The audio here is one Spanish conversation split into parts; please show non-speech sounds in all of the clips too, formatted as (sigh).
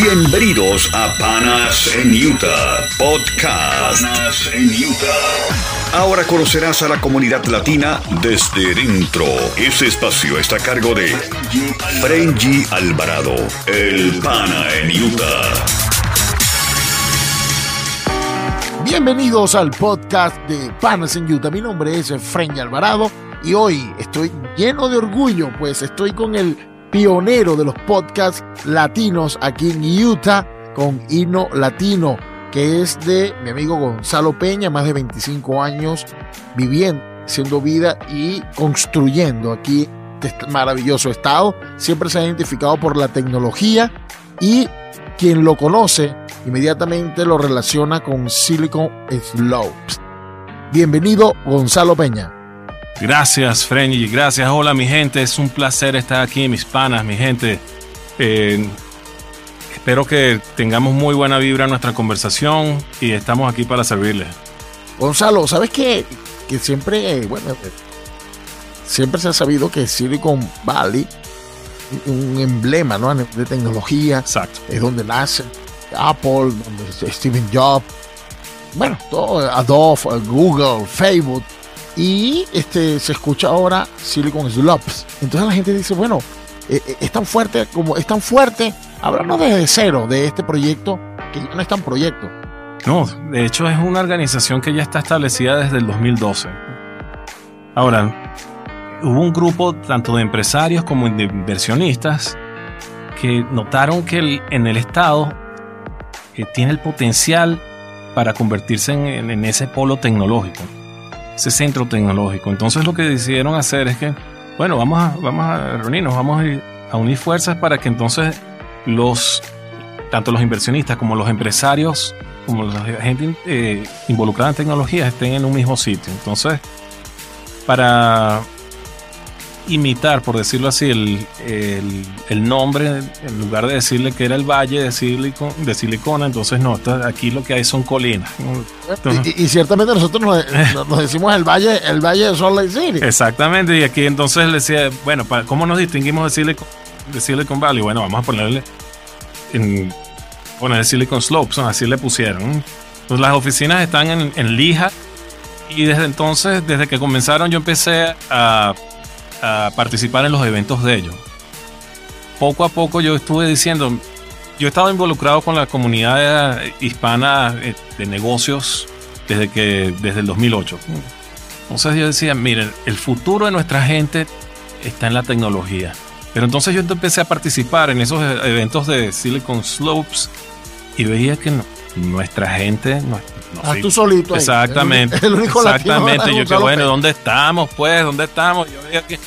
Bienvenidos a Panas en Utah Podcast. Panas en Utah. Ahora conocerás a la comunidad latina desde dentro. Este espacio está a cargo de Frenji Alvarado, el Pana en Utah. Bienvenidos al podcast de Panas en Utah. Mi nombre es Frenji Alvarado y hoy estoy lleno de orgullo, pues estoy con el pionero de los podcasts latinos aquí en Utah con Hino Latino, que es de mi amigo Gonzalo Peña, más de 25 años viviendo, haciendo vida y construyendo aquí este maravilloso estado. Siempre se ha identificado por la tecnología y quien lo conoce inmediatamente lo relaciona con Silicon Slopes. Bienvenido Gonzalo Peña. Gracias, Frenny. Gracias. Hola, mi gente. Es un placer estar aquí, mis panas, mi gente. Eh, espero que tengamos muy buena vibra en nuestra conversación y estamos aquí para servirles. Gonzalo, ¿sabes qué? Que siempre, bueno, siempre se ha sabido que Silicon Valley un emblema ¿no? de tecnología. Exacto. Es donde nace Apple, donde Steven Jobs, bueno, todo, Adobe, Google, Facebook. Y este, se escucha ahora Silicon Slopes. Entonces la gente dice, bueno, eh, eh, es tan fuerte como es tan fuerte. Háblanos desde cero de este proyecto que no es tan proyecto. No, de hecho es una organización que ya está establecida desde el 2012. Ahora, hubo un grupo tanto de empresarios como de inversionistas que notaron que el, en el Estado que tiene el potencial para convertirse en ese polo tecnológico ese centro tecnológico. Entonces lo que decidieron hacer es que, bueno, vamos a, vamos a reunirnos, vamos a, unir fuerzas para que entonces los, tanto los inversionistas como los empresarios, como la gente eh, involucrada en tecnología estén en un mismo sitio. Entonces, para imitar, por decirlo así, el, el, el, nombre, en lugar de decirle que era el valle de, Silicon, de Silicona, entonces no, aquí lo que hay son colinas. y, y, ciertamente nosotros (laughs) nos, nos, decimos el valle, el valle de Salt Lake City. Exactamente, y aquí entonces le decía, bueno, ¿cómo nos distinguimos de Silicon, de Silicon Valley? Bueno, vamos a ponerle, en, poner Silicon Slopes, así le pusieron. Pues las oficinas están en, en Lija, y desde entonces, desde que comenzaron, yo empecé a a participar en los eventos de ellos. Poco a poco yo estuve diciendo, yo he estado involucrado con la comunidad hispana eh, de negocios desde que desde el 2008. Entonces yo decía, miren, el futuro de nuestra gente está en la tecnología. Pero entonces yo empecé a participar en esos eventos de Silicon Slopes y veía que nuestra gente no, ah, tú solito exactamente el único exactamente. yo que bueno dónde estamos pues dónde estamos yo veía que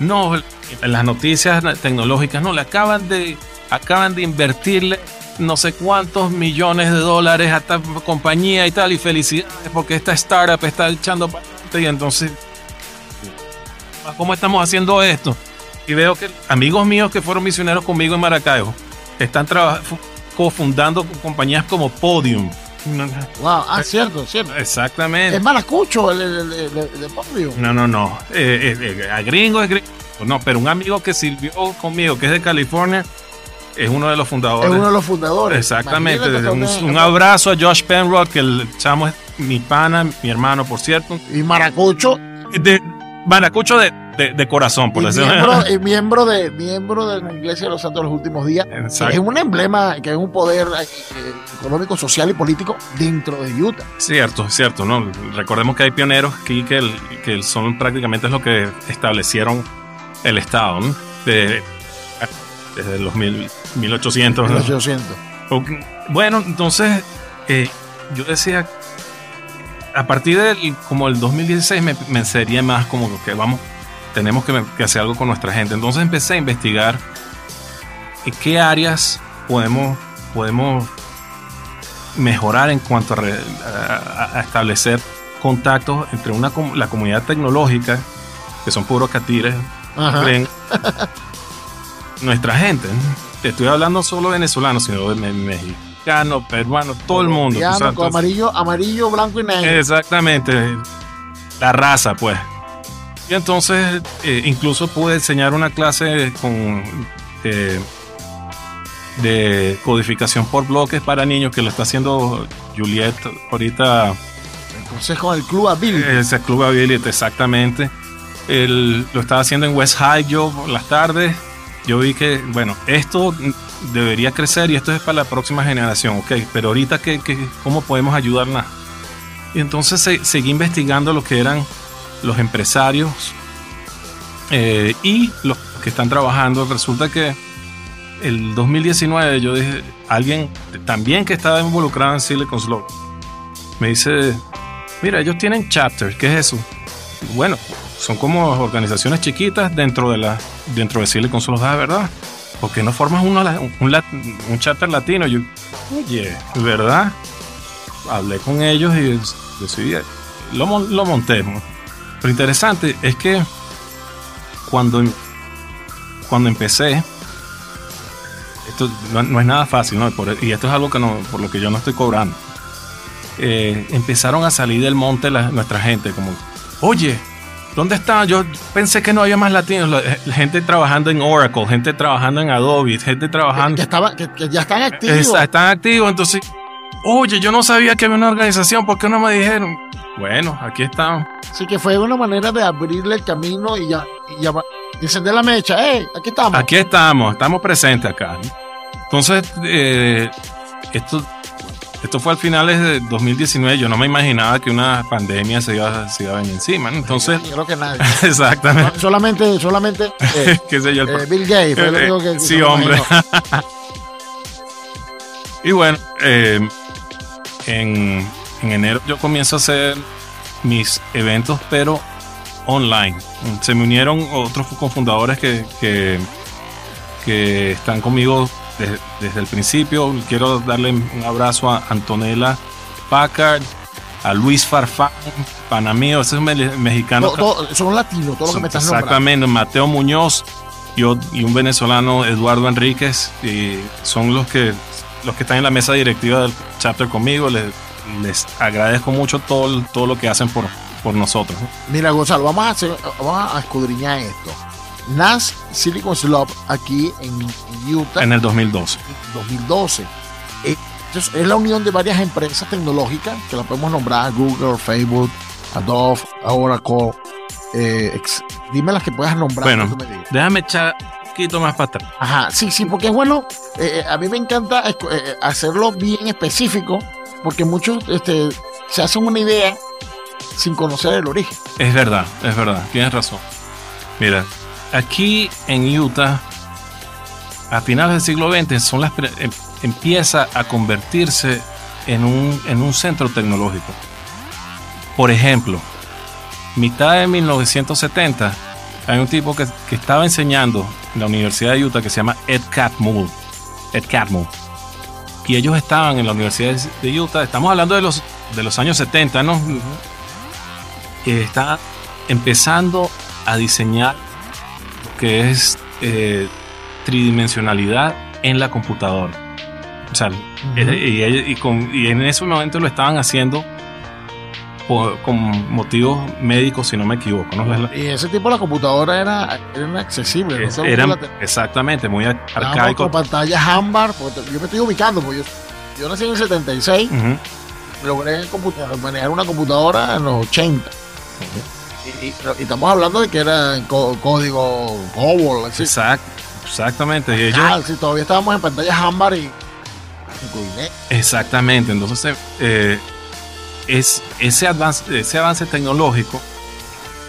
no en las noticias tecnológicas no le acaban de acaban de invertirle no sé cuántos millones de dólares a esta compañía y tal y felicidades porque esta startup está echando para y entonces cómo estamos haciendo esto y veo que amigos míos que fueron misioneros conmigo en Maracaibo están trabajando cofundando compañías como Podium. Wow, ah, cierto, cierto. Exactamente. Es maracucho el, el, el, el Podium. No, no, no. Eh, eh, eh, a gringo es gringo. No, pero un amigo que sirvió conmigo, que es de California, es uno de los fundadores. Es uno de los fundadores. Exactamente. Un, un, abrazo a Josh Penrod, que el chamo es mi pana, mi hermano, por cierto. Y maracucho. De, maracucho de, de, de, corazón, por decirlo miembro, y miembro de miembro de la Iglesia de los Santos de los últimos días. Exacto. Es un emblema que es un poder eh, económico, social y político dentro de Utah. Cierto, cierto. ¿no? Recordemos que hay pioneros aquí que, el, que son prácticamente es lo que establecieron el Estado ¿no? de, desde los mil, 1800. 1800. ¿no? Bueno, entonces eh, yo decía, a partir del como el 2016 me, me sería más como que vamos tenemos que, que, hacer algo con nuestra gente. Entonces empecé a investigar en qué áreas podemos, podemos mejorar en cuanto a, a, a establecer contactos entre una, la comunidad tecnológica, que son puros catires, (laughs) nuestra gente. Te estoy hablando solo venezolano, sino de mexicano, peruano, todo el mundo. Amarillo, amarillo, blanco y negro. Exactamente. La raza, pues. Y entonces eh, incluso pude enseñar una clase con eh, de codificación por bloques para niños que lo está haciendo Juliet ahorita. Entonces con el Club Ability. Ese Club Ability, exactamente. Él lo estaba haciendo en West High yo por las tardes. Yo vi que, bueno, esto debería crecer y esto es para la próxima generación, ok, pero ahorita, ¿qué, cómo podemos ayudarla? Y entonces seguí investigando lo que eran los empresarios eh, y los que están trabajando. Resulta que el 2019 yo dije, alguien también que estaba involucrado en Silicon Slope, me dice, mira, ellos tienen chapters, ¿qué es eso? Bueno, son como organizaciones chiquitas dentro de la dentro de Silicon Slope, ah, ¿verdad? ¿Por qué no formas uno, un, un, chapter latino? Yo, oye, ¿verdad? Hablé con ellos y decidí, lo, lo. Lo interesante es que cuando, cuando empecé, esto no, es nada fácil, ¿no? y esto es algo que no, por lo que yo no estoy cobrando. Eh, empezaron a salir del monte nuestra gente, como, oye, ¿dónde está? Yo pensé que no había más latinos, eh, gente trabajando en Oracle, gente trabajando en Adobe, gente trabajando... Que, estaba, que, ya están activos. están activos, entonces, oye, yo no sabía que había una organización, ¿por qué no me dijeron? Bueno, aquí estamos. Así que fue una manera de abrirle el camino y ya, y ya encender la mecha. ¡Eh! Aquí estamos. Aquí estamos, estamos presentes acá. Entonces, eh, esto, esto fue al finales de 2019. Yo no me imaginaba que una pandemia se iba, se iba a venir encima. Entonces, creo que nadie. (laughs) exactamente. solamente, solamente. Eh, (laughs) ¿Qué sé yo? Eh, Bill Gates fue lo (laughs) único que. sí, hombre. y bueno, en en enero yo comienzo a hacer mis eventos, pero online. Se me unieron otros cofundadores que, que, que están conmigo desde, el principio. Quiero darle un abrazo a Antonella Packard, a Luis Farfán, Panamío, ese es mexicano. son latinos, todos los que me están Exactamente, Mateo Muñoz y, y, un venezolano, Eduardo Enríquez, y son los que, los que están en la mesa directiva del chapter conmigo. Les, les agradezco mucho todo, todo lo que hacen por, por nosotros. Mira, Gonzalo, vamos a, hacer, vamos a escudriñar esto. NAS Silicon Slope aquí en Utah. En el 2012. 2012. Eh, es la unión de varias empresas tecnológicas que la podemos nombrar Google, Facebook, Adobe, Oracle. Eh, dime las que puedas nombrar. Bueno, déjame echar poquito más para atrás. Ajá, sí, sí, porque es bueno. Eh, a mí me encanta hacerlo bien específico porque muchos este, se hacen una idea sin conocer el origen. Es verdad, es verdad, tienes razón. Mira, aquí en Utah, a finales del siglo XX, son las, em, empieza a convertirse en un, en un centro tecnológico. Por ejemplo, mitad de 1970, hay un tipo que, que estaba enseñando en la Universidad de Utah que se llama Ed Catmull. Ed Catmull y ellos estaban en la Universidad de Utah. Estamos hablando de los, de los años 70, ¿no? Que está empezando a diseñar lo que es eh, tridimensionalidad en la computadora. O sea, y, con, y, en ese momento lo estaban haciendo con motivos médicos, si no me equivoco. ¿no? Y ese tipo de computadora era, era accesible. exactamente, muy arcaico. Con pantallas ámbar, yo me estoy ubicando, porque yo, nací en el 76, logré manejar una computadora en los 80. y, estamos hablando de que era en código COBOL. Exacto, exactamente. Y ellos, si todavía estábamos en pantallas ámbar y... Exactamente, entonces... Eh, es, ese, avance, ese avance tecnológico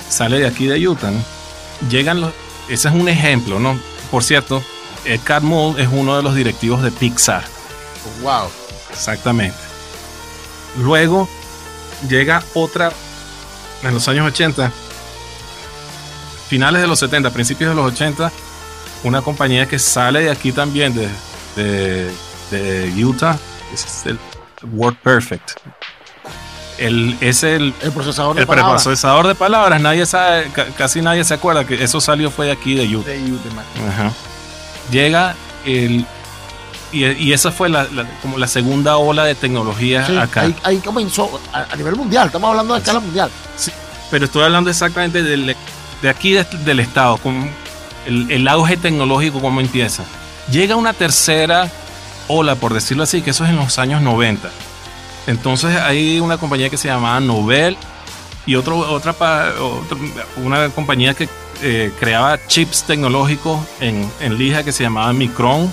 sale de aquí de Utah. Llegan los, ese es un ejemplo, ¿no? Por cierto, Ed Catmull es uno de los directivos de Pixar. wow. Exactamente. Luego llega otra en los años 80, finales de los 70, principios de los 80, una compañía que sale de aquí también, de, de, de Utah, es el Word Perfect el, es el, el procesador de el palabras. procesador de palabras. Nadie sabe, casi nadie se acuerda que eso salió fue de aquí de Utah. De Utah Ajá. Llega el y, esa fue la, como la segunda ola de tecnología acá. Ahí, comenzó a, nivel mundial, estamos hablando de escala mundial. Sí, pero estoy hablando exactamente de aquí del estado, con el, el auge tecnológico, cómo empieza. Llega una tercera ola, por decirlo así, que eso es en los años 90. Entonces hay una compañía que se llamaba Nobel y otro, otra, una compañía que eh, creaba chips tecnológicos en, lija que se llamaba Micron.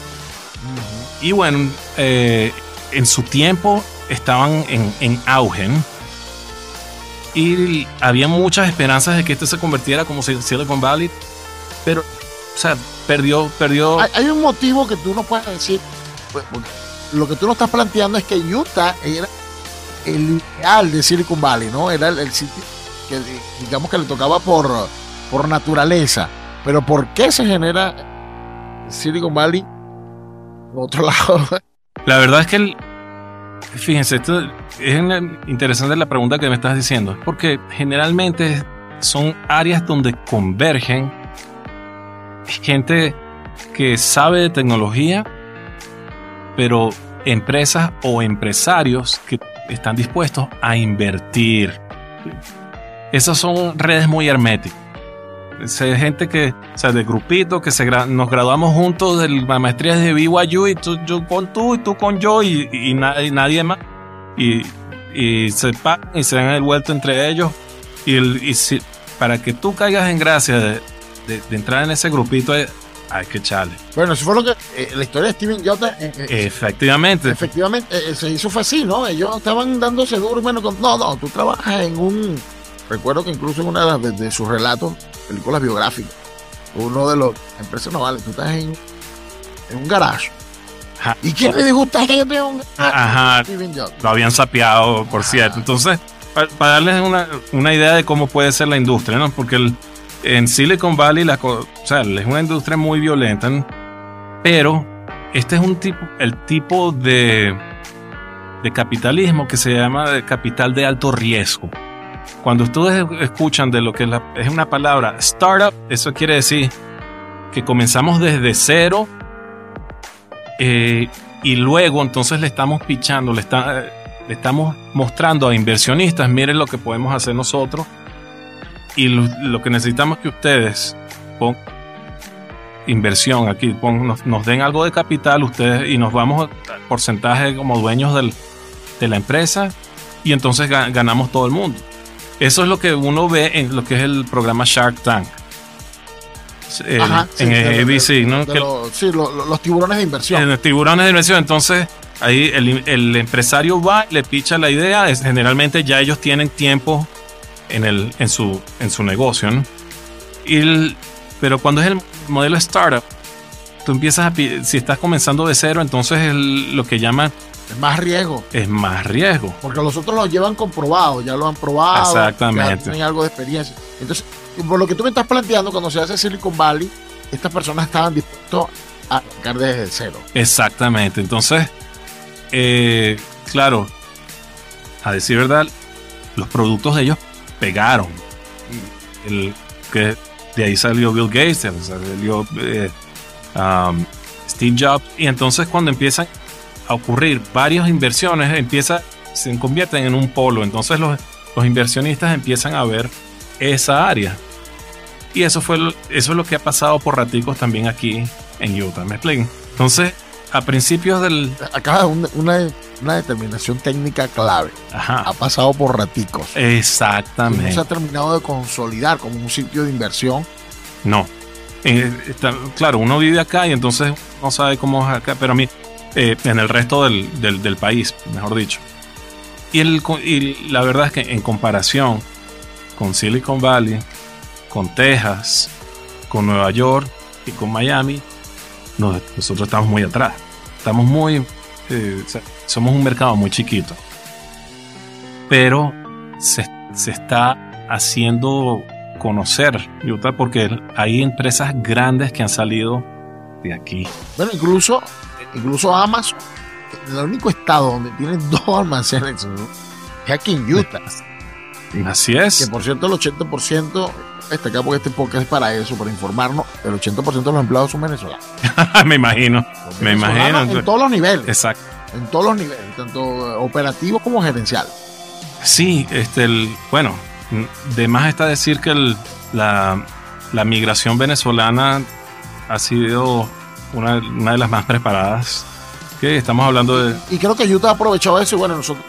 Y bueno, eh, en su tiempo estaban en, en auge. Y había muchas esperanzas de que este se convirtiera como Silicon Valley. Pero, o sea, perdió, perdió. Hay, un motivo que tú no puedes decir. Pues, lo que tú no estás planteando es que Utah era el ideal de Silicon Valley, ¿no? Era el, sitio que digamos que le tocaba por, por naturaleza. Pero ¿por qué se genera Silicon Valley en otro (laughs) lado? La verdad es que el, fíjense, esto es interesante la pregunta que me estás diciendo, porque generalmente son áreas donde convergen gente que sabe de tecnología, pero empresas o empresarios que están dispuestos a invertir. Esas son redes muy herméticas. Es gente que, o sea, de grupito, que se nos graduamos juntos de la maestría de BYU y tú, con tú y tú con yo y, nadie, más. Y, se pagan y se dan el vuelto entre ellos. Y, si, para que tú caigas en gracia de, entrar en ese grupito, hay que echarle. Bueno, eso fue lo que eh, la historia de Steven Jobs. Eh, eh, efectivamente. Efectivamente, se hizo fue así, ¿no? Ellos estaban dándose duro. Bueno, no, no, tú trabajas en un. Recuerdo que incluso en una de, sus relatos, películas biográficas, uno de los empresas no vale, tú estás en, en un garage. ¿Y quién le disgusta a gente? Ajá. Steven Jobs. Lo habían sapeado, por cierto. Entonces, para, para darles una, una idea de cómo puede ser la industria, ¿no? Porque el en Silicon Valley la, o sea, es una industria muy violenta, pero este es un tipo, el tipo de, de capitalismo que se llama capital de alto riesgo. Cuando ustedes escuchan de lo que es una palabra startup, eso quiere decir que comenzamos desde cero eh, y luego entonces le estamos pichando, le, está, le estamos mostrando a inversionistas, miren lo que podemos hacer nosotros y lo, que necesitamos que ustedes pongan inversión aquí, nos, den algo de capital ustedes y nos vamos a porcentaje como dueños del, de la empresa y entonces ganamos todo el mundo. Eso es lo que uno ve en lo que es el programa Shark Tank. en ABC, ¿no? sí, los tiburones de inversión. En los tiburones de inversión. Entonces, ahí el, el empresario va, le picha la idea. Es, generalmente ya ellos tienen tiempo en, el, en, su, en su negocio. Y pero cuando es el modelo startup, tú empiezas a, si estás comenzando de cero, entonces es lo que llaman es más riesgo. Es más riesgo. Porque los otros lo llevan comprobado, ya lo han probado. Exactamente. Ya tienen algo de experiencia. Entonces, por lo que tú me estás planteando, cuando se hace Silicon Valley, estas personas estaban dispuestas a arrancar desde cero. Exactamente. Entonces, eh, claro, a decir verdad, los productos de ellos pegaron. El, que de ahí salió Bill Gates, salió eh, um, Steve Jobs. Y entonces cuando empiezan a ocurrir varias inversiones, empieza, se convierten en un polo. Entonces los, los inversionistas empiezan a ver esa área. Y eso, fue, eso es lo que ha pasado por raticos también aquí en Utah. ¿Me explico? Entonces, a principios del... Acá una, una, determinación técnica clave. Ha pasado por raticos. Exactamente. No se ha terminado de consolidar como un sitio de inversión. No. Eh, claro, uno vive acá y entonces no sabe cómo es acá, pero a mí, eh, en el resto del, del, país, mejor dicho. Y, el, y la verdad es que en comparación con Silicon Valley, con Texas, con Nueva York y con Miami, nosotros estamos muy atrás. Estamos muy. Eh, somos un mercado muy chiquito. Pero se, está haciendo conocer Utah porque hay empresas grandes que han salido de aquí. Bueno, incluso, incluso Amazon, el único estado donde tienen (laughs) dos almacenes es aquí en Utah. Así es. Que por cierto, el 80% este porque este podcast es para eso, para informarnos. El 80% de los empleados son venezolanos. (laughs) me imagino, me imagino. En todos los niveles. Exacto. En todos los niveles, tanto operativo como gerencial. Sí, este, el, bueno, de más está decir que la, la migración venezolana ha sido una, una de las más preparadas. Que estamos hablando de. Y creo que Utah ha aprovechado eso y bueno, nosotros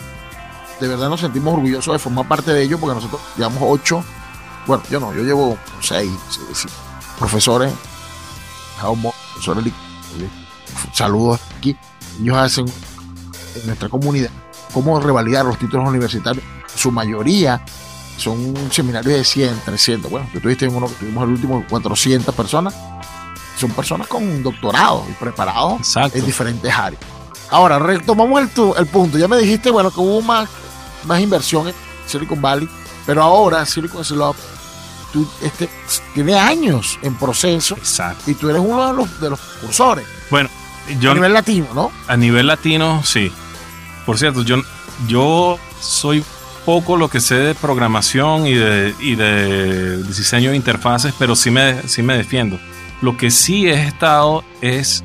de verdad nos sentimos orgullosos de formar parte de ello porque nosotros llevamos ocho, bueno, yo no, yo llevo seis, seis profesores, profesores, saludos aquí, ellos hacen en nuestra comunidad cómo revalidar los títulos universitarios, su mayoría son seminarios de 100, 300, bueno, tú tuviste uno que tuvimos el último 400 personas, son personas con doctorado y preparados en diferentes áreas. Ahora, retomamos el, el punto. Ya me dijiste, bueno, que hubo más más inversión en Silicon Valley, pero ahora Silicon Valley tú, este, tiene años en proceso Exacto. y tú eres uno de los, de los cursores. Bueno, yo... A nivel latino, ¿no? A nivel latino, sí. Por cierto, yo, yo soy poco lo que sé de programación y de, y de diseño de interfaces, pero sí me, sí me defiendo. Lo que sí he estado es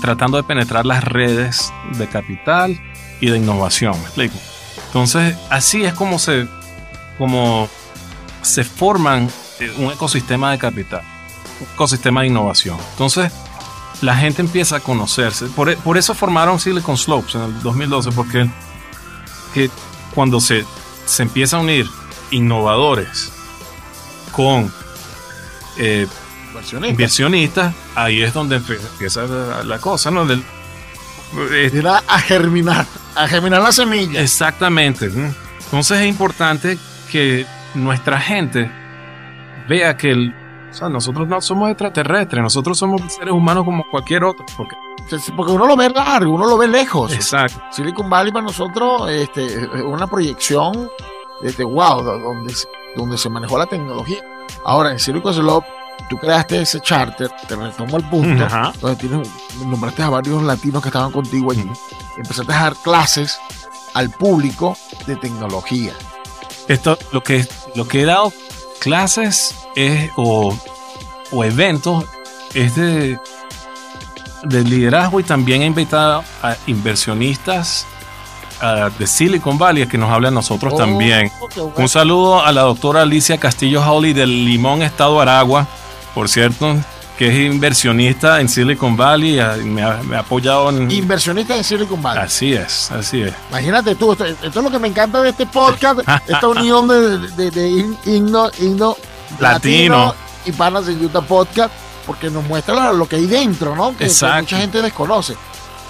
tratando de penetrar las redes de capital y de innovación, ¿me explico? Entonces, así es como se, como se forman un ecosistema de capital, un ecosistema de innovación. Entonces, la gente empieza a conocerse. Por, por eso formaron Silicon Slopes en el 2012, porque que cuando se, se empieza a unir innovadores con eh, inversionistas. ahí es donde empieza la, cosa, ¿no? Del, eh, a germinar a germinar la semilla. Exactamente. Entonces es importante que nuestra gente vea que el, o sea, nosotros no somos extraterrestres, nosotros somos seres humanos como cualquier otro. Porque, porque uno lo ve largo, uno lo ve lejos. Exacto. Silicon Valley para nosotros este, es una proyección de wow, donde, donde se manejó la tecnología. Ahora, en Silicon Valley tú creaste ese charter, te retomo el punto, donde tienes, nombraste a varios latinos que estaban contigo allí, empezaste a dar clases al público de tecnología. Esto, lo que, lo que he dado clases es, o, o eventos es de, de liderazgo y también he invitado a inversionistas de Silicon Valley que nos habla a nosotros oh, también. Un saludo a la doctora Alicia Castillo Hawley del Limón, Estado Aragua por cierto, que es inversionista en Silicon Valley, me ha, apoyado en... Inversionista en Silicon Valley. Así es, así es. Imagínate tú, esto, es lo que me encanta de este podcast, (laughs) esta unión de, de, himno, latino. y panas en Utah Podcast, porque nos muestra lo que hay dentro, ¿no? Que, que mucha gente desconoce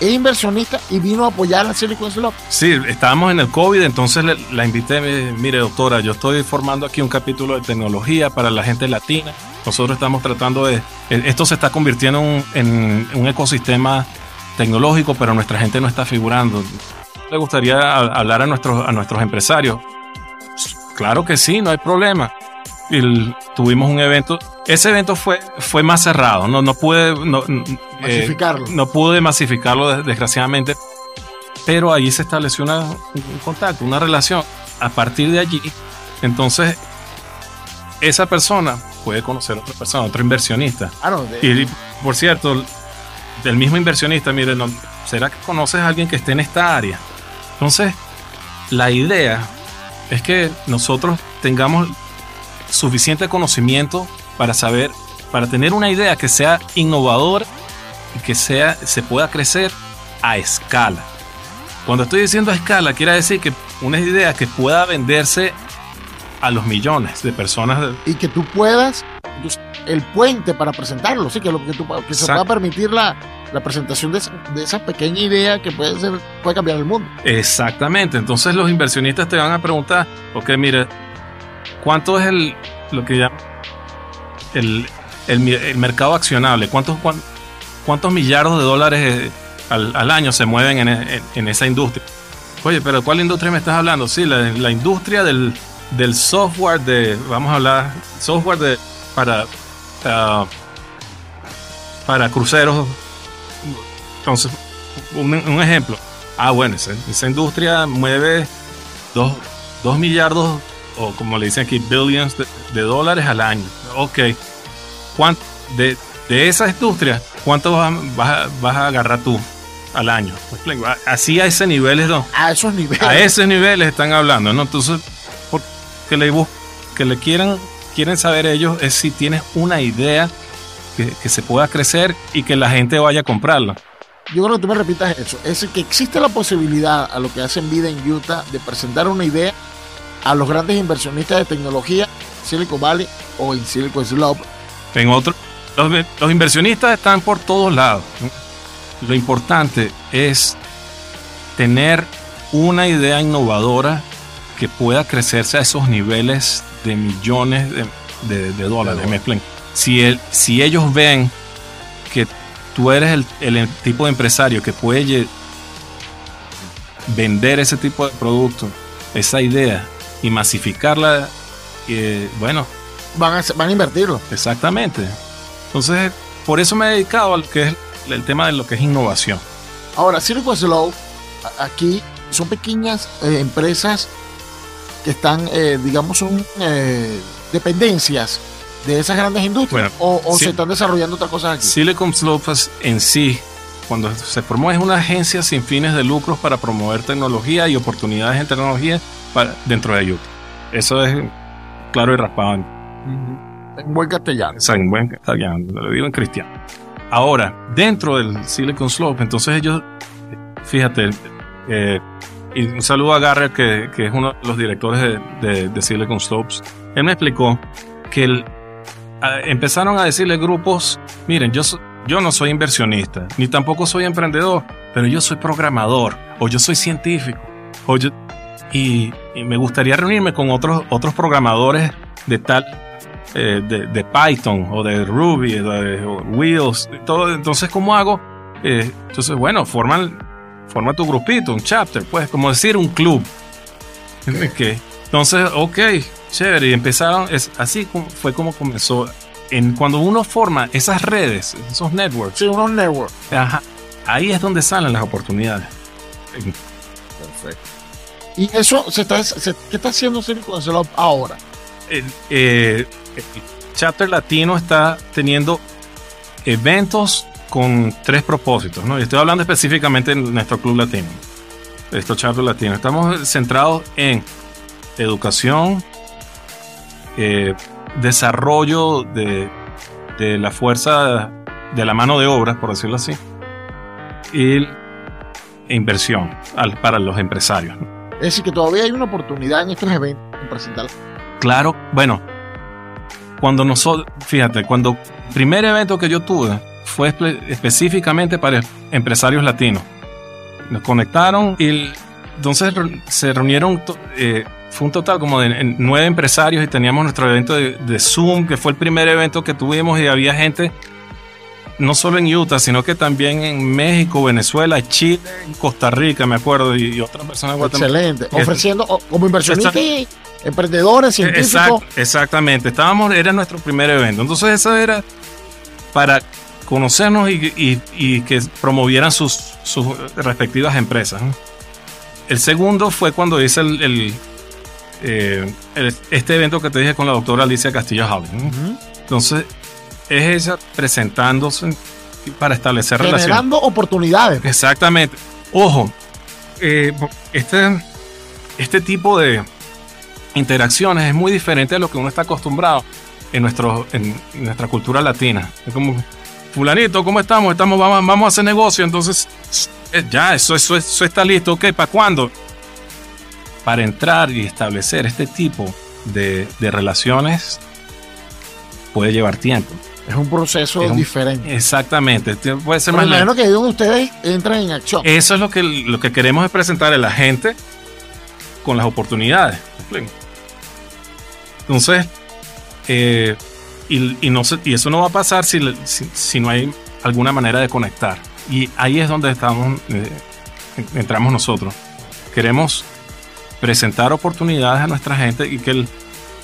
es inversionista y vino a apoyar a Silicon Valley. Sí, estábamos en el COVID, entonces la invité, mire doctora, yo estoy formando aquí un capítulo de tecnología para la gente latina. Nosotros estamos tratando de, eh, esto se está convirtiendo en, un ecosistema tecnológico, pero nuestra gente no está figurando. ¿Le gustaría hablar a nuestros, a nuestros empresarios? Claro que sí, no hay problema. Tuvimos un evento ese evento fue, fue más cerrado, no, no pude no, eh, masificarlo. no pude masificarlo desgraciadamente, pero allí se estableció una, un contacto, una relación. A partir de allí, entonces, esa persona puede conocer a otra persona, otro inversionista. y por cierto, del mismo inversionista, mire, ¿será que conoces a alguien que esté en esta área? Entonces, la idea es que nosotros tengamos suficiente conocimiento para saber, para tener una idea que sea innovadora y que sea, se pueda crecer a escala. Cuando estoy diciendo a escala, quiere decir que una idea que pueda venderse a los millones de personas. Y que tú puedas, el puente para presentarlo, sí, que, lo, que, tú, que se pueda permitir la, la presentación de esa, de esa, pequeña idea que puede, ser, puede cambiar el mundo. Exactamente, entonces los inversionistas te van a preguntar, ok, mire, ¿cuánto es el, lo que llaman el, mercado accionable, ¿cuántos, cuántos millardos de dólares eh, al, año se mueven en, esa industria? Oye, pero ¿cuál industria me estás hablando? Sí, la, industria del, software de, vamos a hablar, software de, para, ah, para cruceros. Entonces, un, ejemplo. Ah, bueno, esa, industria mueve 2 dos, millardos, o como le dicen aquí, billions de dólares al año ok, de, de esa industria, ¿cuánto vas, a agarrar tú al año? Así a ese nivel ¿no? A esos niveles. A esos niveles están hablando, ¿no? Entonces, que le, que le quieran, quieren saber ellos es si tienes una idea que, se pueda crecer y que la gente vaya a comprarla. Yo creo que tú me repitas eso. Es que existe la posibilidad a lo que hacen vida en Utah de presentar una idea a los grandes inversionistas de tecnología, Silicon Valley o en Silicon Slope. En otro, los, inversionistas están por todos lados. Lo importante es tener una idea innovadora que pueda crecerse a esos niveles de millones de, dólares. Si, si ellos ven que tú eres el, tipo de empresario que puede vender ese tipo de producto, esa idea, y masificarla, eh, bueno. Van a, van a invertirlo. Exactamente. Entonces, por eso me he dedicado al que es el tema de lo que es innovación. Ahora, Circo Slow, aquí son pequeñas eh, empresas que están, eh, digamos, son dependencias de esas grandes industrias o, se están desarrollando otras cosas aquí. Silicon Slopes pues, en sí, cuando se formó, es una agencia sin fines de lucros para promover tecnología y oportunidades en tecnología para, dentro de Utah. Eso es claro y raspado. En buen castellano. en buen castellano, lo digo en cristiano. Ahora, dentro del Silicon Slope, entonces ellos, fíjate, eh, y un saludo a Garrett, que, que, es uno de los directores de, de, Silicon Slopes. Él me explicó que el, empezaron a decirle grupos, miren, yo, yo no soy inversionista, ni tampoco soy emprendedor, pero yo soy programador, o yo soy científico, o yo, y, me gustaría reunirme con otros, otros programadores de tal, eh, de, Python, o de Ruby, de, Wheels, todo. Entonces, ¿cómo hago? Eh, entonces, bueno, forman, forma tu grupito, un chapter, pues, como decir un club. Entonces, ok, Chévere, y empezaron, es, así fue como comenzó. En, cuando uno forma esas redes, esos networks. Sí, unos networks. ahí es donde salen las oportunidades. Perfecto. ¿Y eso se está, qué está haciendo Silicon Slope ahora? El, eh, Chapter Latino está teniendo eventos con tres propósitos, ¿no? Y estoy hablando específicamente en nuestro club latino, estos Chapter Latino. Estamos centrados en educación, eh, desarrollo de, la fuerza de la mano de obra, por decirlo así, y inversión para los empresarios. Es decir, que todavía hay una oportunidad en estos eventos en presentar. Claro, bueno, cuando nosotros, fíjate, cuando el primer evento que yo tuve fue específicamente para empresarios latinos. Nos conectaron y entonces se reunieron eh, fue un total como de nueve empresarios y teníamos nuestro evento de, Zoom, que fue el primer evento que tuvimos y había gente no solo en Utah, sino que también en México, Venezuela, Chile, Costa Rica, me acuerdo, y, otras personas. Excelente. Ofreciendo como inversionistas, emprendedores, científicos. exactamente. Estábamos, era nuestro primer evento. Entonces, eso era para conocernos y, que promovieran sus, respectivas empresas. El segundo fue cuando hice el eh, este evento que te dije con la doctora Alicia Castillo Javi. Entonces, es ella presentándose para establecer relaciones. Generando oportunidades. Exactamente. Ojo, eh, este, este tipo de interacciones es muy diferente a lo que uno está acostumbrado en, nuestro, en nuestra cultura latina. Es como, fulanito, ¿cómo estamos? estamos vamos, vamos a hacer negocio, entonces eh, ya, eso, eso, eso está listo, ¿ok? ¿Para cuándo? para entrar y establecer este tipo de, relaciones puede llevar tiempo. Es un proceso diferente. Exactamente. Puede ser más lento. que ustedes entran en acción. Eso es lo que, lo que queremos es presentar a la gente con las oportunidades. Entonces, eh, y, no y eso no va a pasar si, si, no hay alguna manera de conectar. Y ahí es donde estamos, eh, entramos nosotros. Queremos presentar oportunidades a nuestra gente y que el,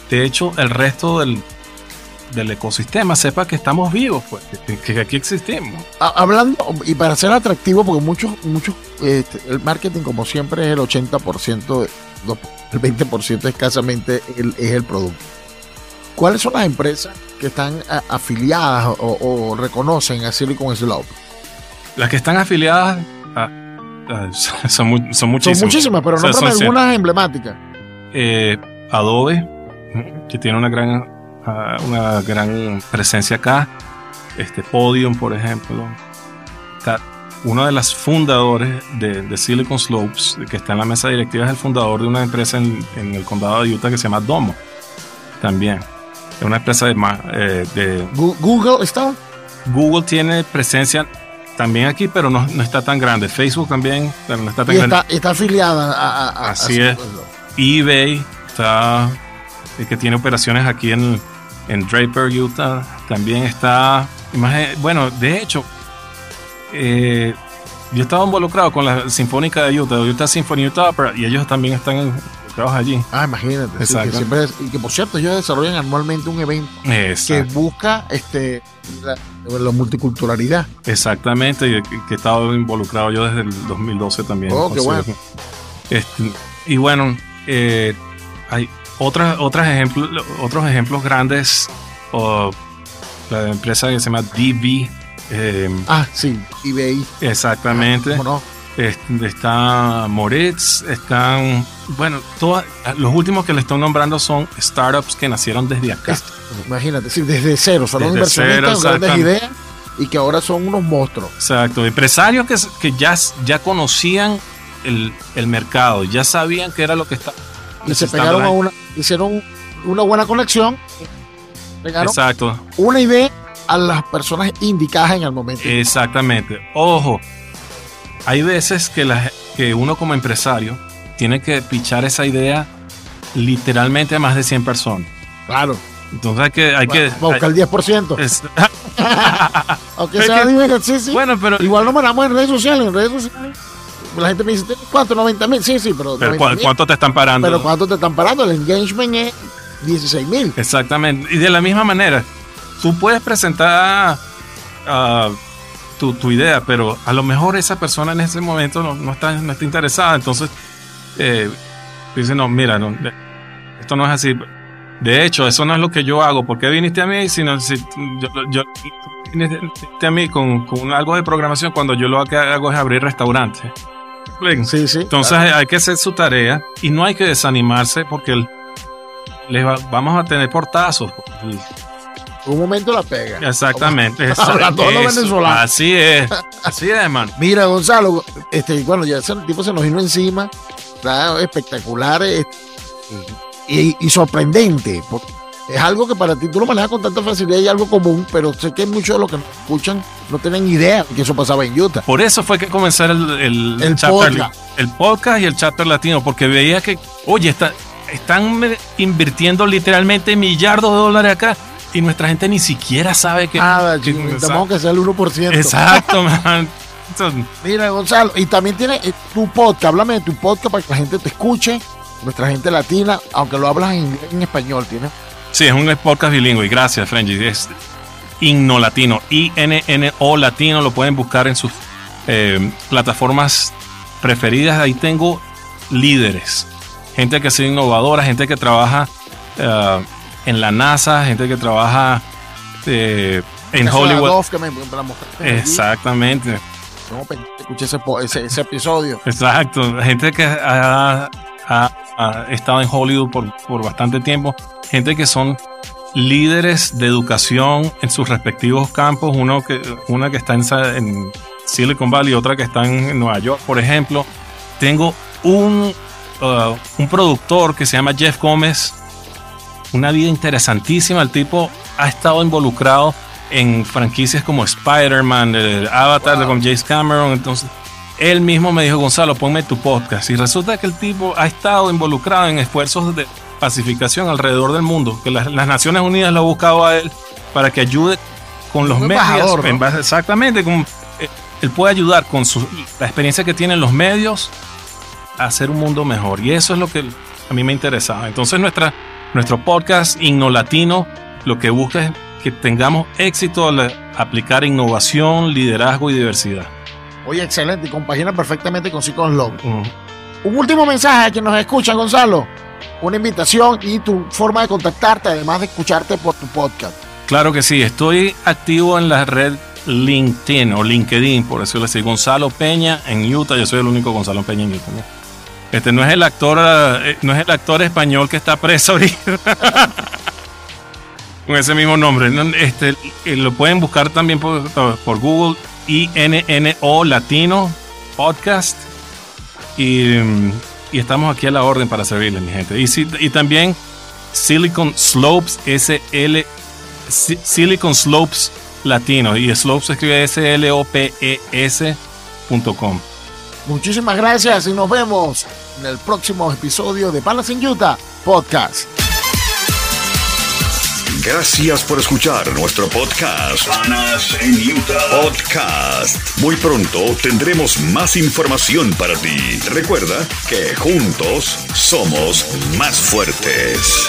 de hecho el resto del, del ecosistema sepa que estamos vivos, pues, que, aquí existimos. Hablando, y para ser atractivo, porque muchos, muchos, este, el marketing como siempre es el 80%, el 20% escasamente el, es el producto. ¿Cuáles son las empresas que están afiliadas o, reconocen a Silicon Slope? Las que están afiliadas a, son, son muchísimas. Son muchísimas, pero no son algunas emblemáticas. Eh, Adobe, que tiene una gran, una gran presencia acá. este Podium, por ejemplo. Está uno de los fundadores de, de, Silicon Slopes, que está en la mesa directiva, es el fundador de una empresa en, en el condado de Utah que se llama Domo. También. Es una empresa de, eh, de Google está. Google tiene presencia también aquí, pero no, no, está tan grande. Facebook también, pero no está tan y grande. Está, está afiliada a, a Así es. eBay está, que tiene operaciones aquí en, en Draper, Utah. También está, bueno, de hecho, eh, yo estaba involucrado con la Sinfónica de Utah, Utah Symphony Utah Opera, y ellos también están involucrados allí. Ah, imagínate. Sí, que siempre es, y que por cierto, ellos desarrollan anualmente un evento Exacto. que busca este la, la, multiculturalidad. Exactamente, y que, que he estado involucrado yo desde el 2012 también. Oh, qué bueno. Este, y bueno, eh, hay otras, otras ejemplos, otros ejemplos grandes. o la empresa que se llama DB. Eh, ah, sí, eBay. Exactamente. Ah, no? Está Moritz, están. Bueno, todas, los últimos que le estoy nombrando son startups que nacieron desde acá. Imagínate, sí, desde cero. Son desde inversionistas grandes ideas y que ahora son unos monstruos. Exacto. Empresarios que, que ya, ya conocían el, el mercado, ya sabían qué era lo que estaba. Y se pegaron a una. Hicieron una buena conexión. Pegaron Exacto. Una idea a las personas indicadas en el momento. Exactamente. Ojo, hay veces que, la, que uno como empresario tiene que pichar esa idea literalmente a más de 100 personas. Claro. Entonces hay que... Hay bueno, que buscar el 10%. Es, (laughs) (laughs) Aunque sea que, sí, sí. Bueno, pero... Igual no mandamos en redes sociales, en redes sociales. La gente me dice, ¿cuánto? 90 mil. Sí, sí, pero... pero ¿Cuánto te están parando? Pero ¿cuánto te están parando? El engagement es 16 mil. Exactamente. Y de la misma manera, tú puedes presentar uh, tu, tu, idea, pero a lo mejor esa persona en ese momento no, no, está, no está interesada. Entonces, eh, dice, no, mira, no, esto no es así. De hecho, eso no es lo que yo hago. ¿Por qué viniste a mí? Sino, si yo, yo viniste a mí con, con, algo de programación cuando yo lo que hago es abrir restaurantes. Sí, sí, Entonces claro. hay que hacer su tarea y no hay que desanimarse porque el, les va, vamos a tener portazos. Un momento la pega. Exactamente. Hablando de los venezolanos. Así es. Así es, hermano. Mira, Gonzalo, este, bueno, ya ese tipo se nos vino encima. Está espectacular este, y, y, sorprendente. Es algo que para ti tú lo manejas con tanta facilidad y algo común, pero sé que muchos de los que nos escuchan no tienen idea que eso pasaba en Utah. Por eso fue que comencé el, el, el chapter, podcast. el podcast y el chapter latino, porque veía que, oye, está, están invirtiendo literalmente millardos de dólares acá y nuestra gente ni siquiera sabe que. Nada, que, tenemos que ser el 1%. Exacto, (laughs) man. Mira, Gonzalo, y también tiene tu podcast. Háblame de tu podcast para que la gente te escuche, nuestra gente latina, aunque lo hablas en en español, ¿tiene? Sí, es un podcast bilingüe. Gracias, Frenji. Es Inno Latino. I-N-N-O Latino. Lo pueden buscar en sus eh, plataformas preferidas. Ahí tengo líderes. Gente que es innovadora, gente que trabaja. Uh, en la NASA, gente que trabaja eh, en Hollywood. Que me, me Exactamente. No, escuché ese, ese, ese, episodio. Exacto. Gente que ha, ha, ha estado en Hollywood por, por, bastante tiempo. Gente que son líderes de educación en sus respectivos campos. Uno que, una que está en, en Silicon Valley, otra que está en Nueva York, por ejemplo. Tengo un, uh, un productor que se llama Jeff Gómez, una vida interesantísima. El tipo ha estado involucrado en franquicias como Spider-Man, Avatar wow. con James Cameron. Entonces, él mismo me dijo, Gonzalo, ponme tu podcast. Y resulta que el tipo ha estado involucrado en esfuerzos de pacificación alrededor del mundo, que las, las Naciones Unidas lo ha buscado a él para que ayude con los medios. embajador, ¿no? en base- exactamente, con, eh, él puede ayudar con su, la experiencia que tienen los medios a hacer un mundo mejor. Y eso es lo que a mí me interesaba. Entonces, nuestra nuestro podcast Inno Latino lo que busca es que tengamos éxito al aplicar innovación, liderazgo y diversidad. Oye, excelente, y compagina perfectamente con Psychon Love. Mm. Un último mensaje a quien nos escucha, Gonzalo. Una invitación y tu forma de contactarte, además de escucharte por tu podcast. Claro que sí, estoy activo en la red LinkedIn o LinkedIn, por decirlo así, Gonzalo Peña en Utah, yo soy el único Gonzalo Peña en Utah. ¿no? Este no es el actor, eh, no es el actor español que está preso (laughs) ahorita. con ese mismo nombre. Este, eh, lo pueden buscar también por, por Google, INNO Latino Podcast. Y, y, estamos aquí a la orden para servirles, mi gente. Y, y también Silicon Slopes, SL, Silicon Slopes Latino. Y Slopes escribe S-L-O-P-E-S.com. Muchísimas gracias y nos vemos en el próximo episodio de Panas en Utah Podcast. Gracias por escuchar nuestro podcast. Panas en Utah Podcast. Muy pronto tendremos más información para ti. Recuerda que juntos somos más fuertes.